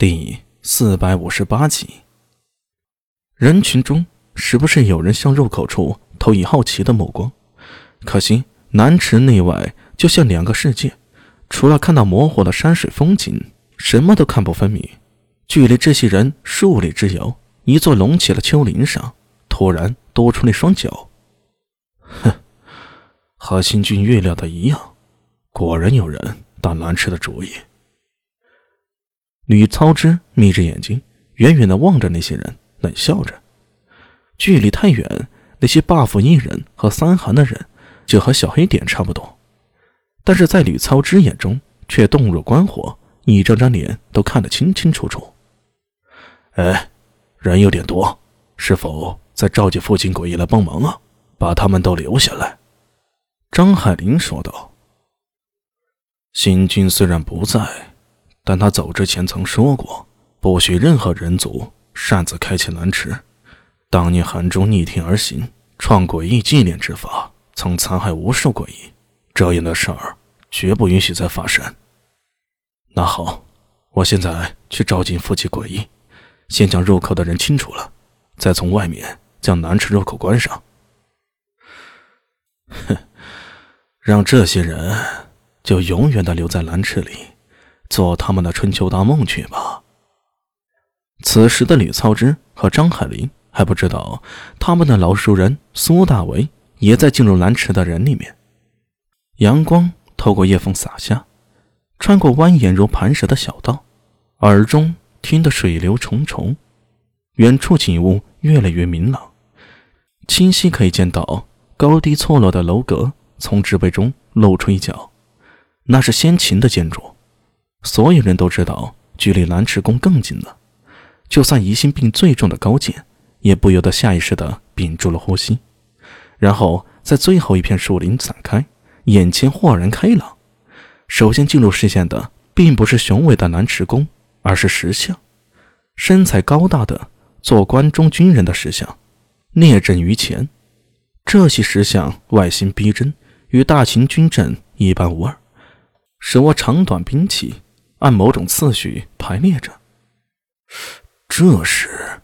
第四百五十八集，人群中时不时有人向入口处投以好奇的目光。可惜南池内外就像两个世界，除了看到模糊的山水风景，什么都看不分明。距离这些人数里之遥，一座隆起的丘陵上，突然多出了一双脚。哼，和新军预料的一样，果然有人打南池的主意。吕操之眯着眼睛，远远地望着那些人，冷笑着。距离太远，那些 buff 一人和三寒的人就和小黑点差不多，但是在吕操之眼中却洞若观火，一张张脸都看得清清楚楚。哎，人有点多，是否在召集附近诡异来帮忙啊？把他们都留下来。”张海林说道。新军虽然不在。但他走之前曾说过，不许任何人族擅自开启南池。当年韩忠逆天而行，创诡异纪念之法，曾残害无数诡异。这样的事儿绝不允许再发生。那好，我现在去召集附近诡异，先将入口的人清除了，再从外面将南池入口关上。哼，让这些人就永远的留在南池里。做他们的春秋大梦去吧。此时的吕操之和张海林还不知道，他们的老熟人苏大为也在进入蓝池的人里面。阳光透过叶缝洒下，穿过蜿蜒如磐石的小道，耳中听得水流重重。远处景物越来越明朗，清晰可以见到高低错落的楼阁从植被中露出一角，那是先秦的建筑。所有人都知道，距离蓝池宫更近了。就算疑心病最重的高健，也不由得下意识地屏住了呼吸。然后，在最后一片树林散开，眼前豁然开朗。首先进入视线的，并不是雄伟的南池宫，而是石像，身材高大的做关中军人的石像，列阵于前。这些石像外形逼真，与大秦军阵一般无二，手握长短兵器。按某种次序排列着。这时，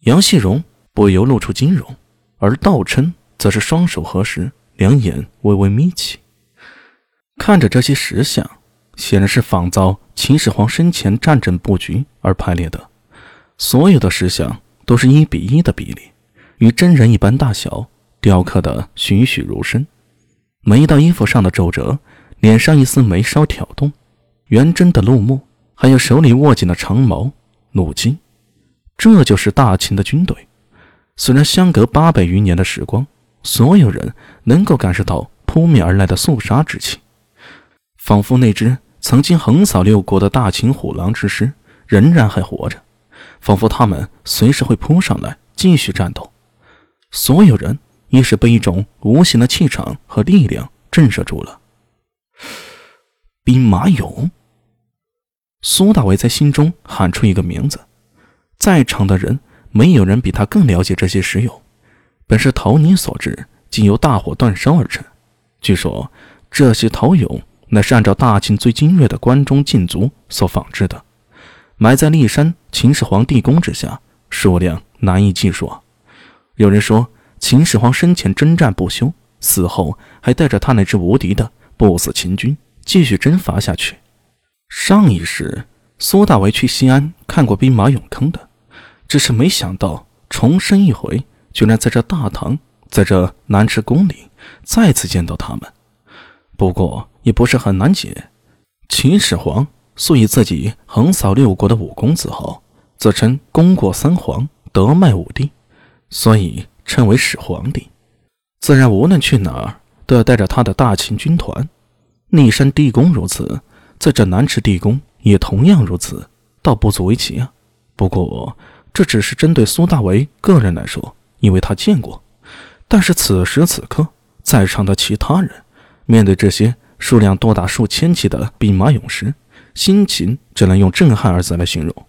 杨细荣不由露出惊容，而道琛则是双手合十，两眼微微眯起，看着这些石像，显然是仿造秦始皇生前战阵布局而排列的。所有的石像都是一比一的比例，与真人一般大小，雕刻的栩栩如生。每一道衣服上的皱褶，脸上一丝眉梢挑动。元贞的怒目，还有手里握紧的长矛、弩机，这就是大秦的军队。虽然相隔八百余年的时光，所有人能够感受到扑面而来的肃杀之气，仿佛那只曾经横扫六国的大秦虎狼之师仍然还活着，仿佛他们随时会扑上来继续战斗。所有人亦是被一种无形的气场和力量震慑住了。兵马俑。苏大伟在心中喊出一个名字，在场的人没有人比他更了解这些石俑。本是陶泥所制，经由大火煅烧而成。据说这些陶俑乃是按照大秦最精锐的关中禁足所仿制的，埋在骊山秦始皇地宫之下，数量难以计数。有人说，秦始皇生前征战不休，死后还带着他那支无敌的不死秦军继续征伐下去。上一世，苏大为去西安看过兵马俑坑的，只是没想到重生一回，居然在这大唐，在这南池宫里再次见到他们。不过也不是很难解，秦始皇素以自己横扫六国的武功自豪，自称功过三皇，德迈五帝，所以称为始皇帝。自然无论去哪儿，都要带着他的大秦军团。逆山地宫如此。在这南池地宫也同样如此，倒不足为奇啊。不过这只是针对苏大为个人来说，因为他见过。但是此时此刻，在场的其他人面对这些数量多达数千起的兵马俑时，心情只能用震撼二字来形容。